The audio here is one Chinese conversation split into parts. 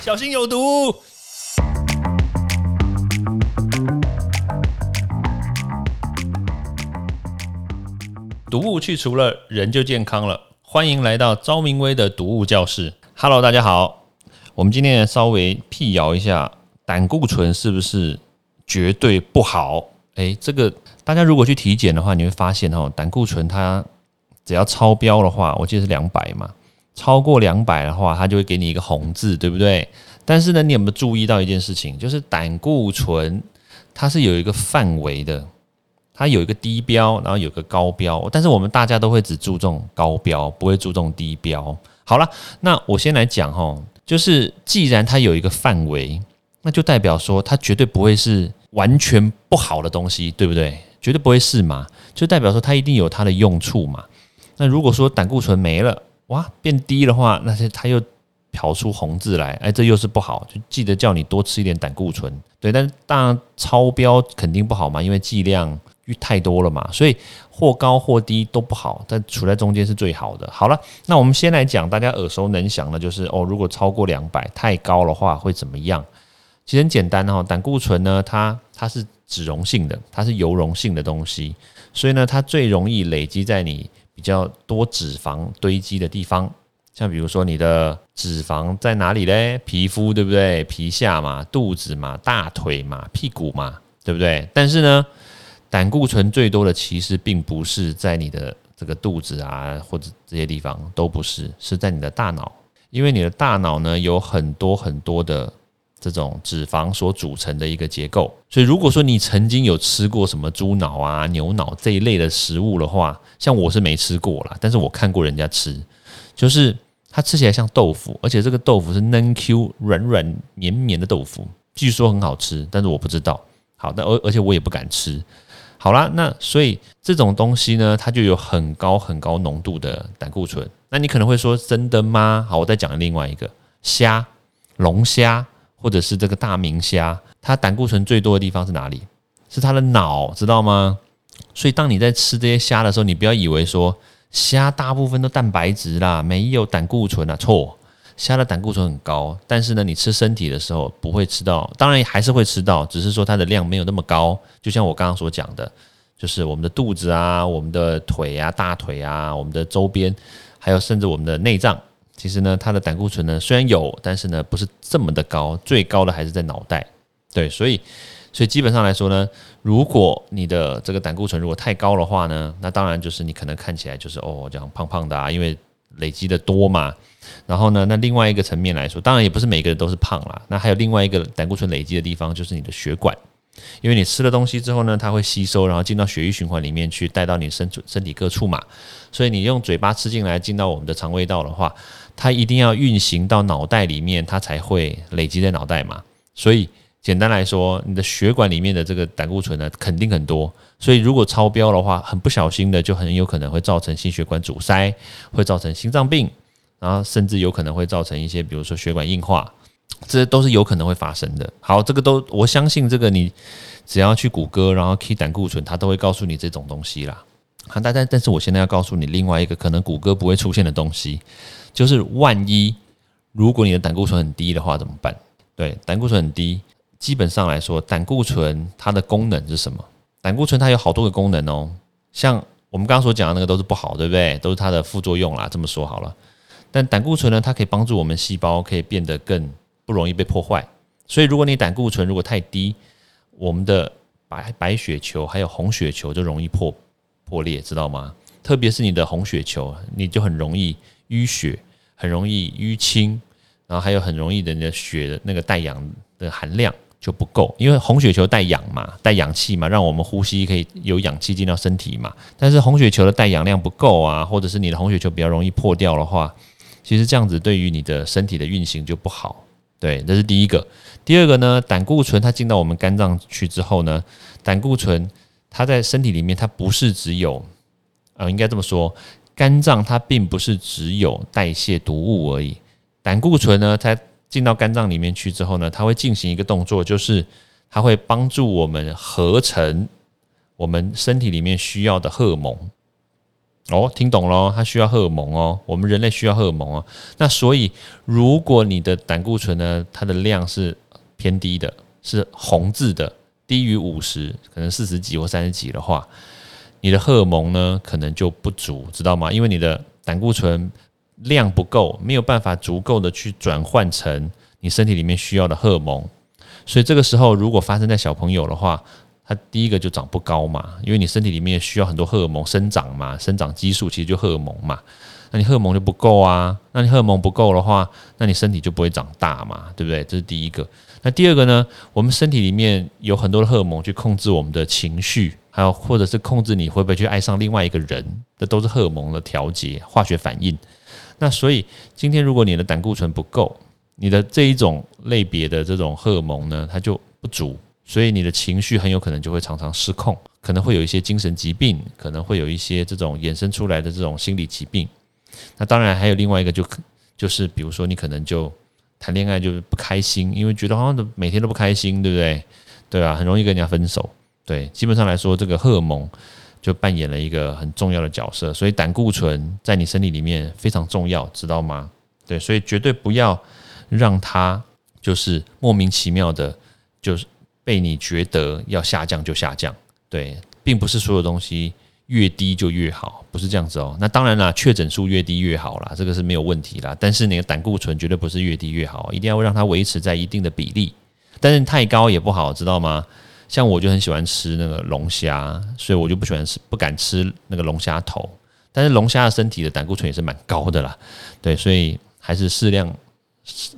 小心有毒。毒物去除了，人就健康了。欢迎来到昭明威的毒物教室。Hello，大家好。我们今天稍微辟谣一下，胆固醇是不是绝对不好？诶，这个大家如果去体检的话，你会发现哦，胆固醇它只要超标的话，我记得是两百嘛，超过两百的话，它就会给你一个红字，对不对？但是呢，你有没有注意到一件事情？就是胆固醇它是有一个范围的。它有一个低标，然后有个高标，但是我们大家都会只注重高标，不会注重低标。好了，那我先来讲哈，就是既然它有一个范围，那就代表说它绝对不会是完全不好的东西，对不对？绝对不会是嘛？就代表说它一定有它的用处嘛。那如果说胆固醇没了，哇，变低的话，那些它又跑出红字来，哎，这又是不好，就记得叫你多吃一点胆固醇。对，但是当然超标肯定不好嘛，因为剂量。太多了嘛，所以或高或低都不好，但处在中间是最好的。好了，那我们先来讲大家耳熟能详的，就是哦，如果超过两百太高的话会怎么样？其实很简单哈，胆固醇呢，它它是脂溶性的，它是油溶性的东西，所以呢，它最容易累积在你比较多脂肪堆积的地方，像比如说你的脂肪在哪里嘞？皮肤对不对？皮下嘛，肚子嘛，大腿嘛，屁股嘛，对不对？但是呢。胆固醇最多的其实并不是在你的这个肚子啊，或者这些地方都不是，是在你的大脑，因为你的大脑呢有很多很多的这种脂肪所组成的一个结构，所以如果说你曾经有吃过什么猪脑啊、牛脑这一类的食物的话，像我是没吃过啦，但是我看过人家吃，就是它吃起来像豆腐，而且这个豆腐是嫩 Q、软软绵绵的豆腐，据说很好吃，但是我不知道。好，但而而且我也不敢吃。好啦，那所以这种东西呢，它就有很高很高浓度的胆固醇。那你可能会说，真的吗？好，我再讲另外一个虾，龙虾或者是这个大明虾，它胆固醇最多的地方是哪里？是它的脑，知道吗？所以当你在吃这些虾的时候，你不要以为说虾大部分都蛋白质啦，没有胆固醇啊，错。虾的胆固醇很高，但是呢，你吃身体的时候不会吃到，当然还是会吃到，只是说它的量没有那么高。就像我刚刚所讲的，就是我们的肚子啊、我们的腿啊、大腿啊、我们的周边，还有甚至我们的内脏，其实呢，它的胆固醇呢虽然有，但是呢不是这么的高，最高的还是在脑袋。对，所以所以基本上来说呢，如果你的这个胆固醇如果太高的话呢，那当然就是你可能看起来就是哦这样胖胖的啊，因为累积的多嘛。然后呢？那另外一个层面来说，当然也不是每个人都是胖啦。那还有另外一个胆固醇累积的地方，就是你的血管，因为你吃了东西之后呢，它会吸收，然后进到血液循环里面去，带到你身身体各处嘛。所以你用嘴巴吃进来，进到我们的肠胃道的话，它一定要运行到脑袋里面，它才会累积在脑袋嘛。所以简单来说，你的血管里面的这个胆固醇呢，肯定很多。所以如果超标的话，很不小心的，就很有可能会造成心血管阻塞，会造成心脏病。然后甚至有可能会造成一些，比如说血管硬化，这都是有可能会发生的。好，这个都我相信，这个你只要去谷歌，然后 key 胆固醇，它都会告诉你这种东西啦。好，但但但是我现在要告诉你另外一个可能谷歌不会出现的东西，就是万一如果你的胆固醇很低的话怎么办？对，胆固醇很低，基本上来说，胆固醇它的功能是什么？胆固醇它有好多个功能哦，像我们刚刚所讲的那个都是不好，对不对？都是它的副作用啦。这么说好了。但胆固醇呢，它可以帮助我们细胞可以变得更不容易被破坏。所以，如果你胆固醇如果太低，我们的白白血球还有红血球就容易破破裂，知道吗？特别是你的红血球，你就很容易淤血，很容易淤青，然后还有很容易的你的血的那个带氧的含量就不够，因为红血球带氧嘛，带氧气嘛，让我们呼吸可以有氧气进到身体嘛。但是红血球的带氧量不够啊，或者是你的红血球比较容易破掉的话。其实这样子对于你的身体的运行就不好，对，这是第一个。第二个呢，胆固醇它进到我们肝脏去之后呢，胆固醇它在身体里面它不是只有，呃，应该这么说，肝脏它并不是只有代谢毒物而已。胆固醇呢，它进到肝脏里面去之后呢，它会进行一个动作，就是它会帮助我们合成我们身体里面需要的荷尔蒙。哦，听懂了，它需要荷尔蒙哦，我们人类需要荷尔蒙哦。那所以，如果你的胆固醇呢，它的量是偏低的，是红字的，低于五十，可能四十几或三十几的话，你的荷尔蒙呢可能就不足，知道吗？因为你的胆固醇量不够，没有办法足够的去转换成你身体里面需要的荷尔蒙。所以这个时候，如果发生在小朋友的话，他第一个就长不高嘛，因为你身体里面需要很多荷尔蒙生长嘛，生长激素其实就荷尔蒙嘛，那你荷尔蒙就不够啊，那你荷尔蒙不够的话，那你身体就不会长大嘛，对不对？这是第一个。那第二个呢，我们身体里面有很多的荷尔蒙去控制我们的情绪，还有或者是控制你会不会去爱上另外一个人，这都是荷尔蒙的调节、化学反应。那所以今天如果你的胆固醇不够，你的这一种类别的这种荷尔蒙呢，它就不足。所以你的情绪很有可能就会常常失控，可能会有一些精神疾病，可能会有一些这种衍生出来的这种心理疾病。那当然还有另外一个，就就是比如说你可能就谈恋爱就不开心，因为觉得好像每天都不开心，对不对？对啊，很容易跟人家分手。对，基本上来说，这个荷尔蒙就扮演了一个很重要的角色。所以胆固醇在你身体里面非常重要，知道吗？对，所以绝对不要让它就是莫名其妙的，就是。被你觉得要下降就下降，对，并不是所有东西越低就越好，不是这样子哦。那当然啦，确诊数越低越好啦，这个是没有问题啦。但是你的胆固醇绝对不是越低越好，一定要让它维持在一定的比例。但是太高也不好，知道吗？像我就很喜欢吃那个龙虾，所以我就不喜欢吃，不敢吃那个龙虾头。但是龙虾的身体的胆固醇也是蛮高的啦，对，所以还是适量，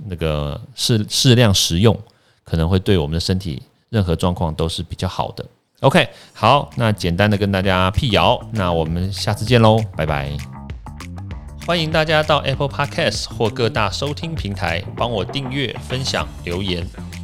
那个适适量食用，可能会对我们的身体。任何状况都是比较好的。OK，好，那简单的跟大家辟谣，那我们下次见喽，拜拜。欢迎大家到 Apple Podcast 或各大收听平台帮我订阅、分享、留言。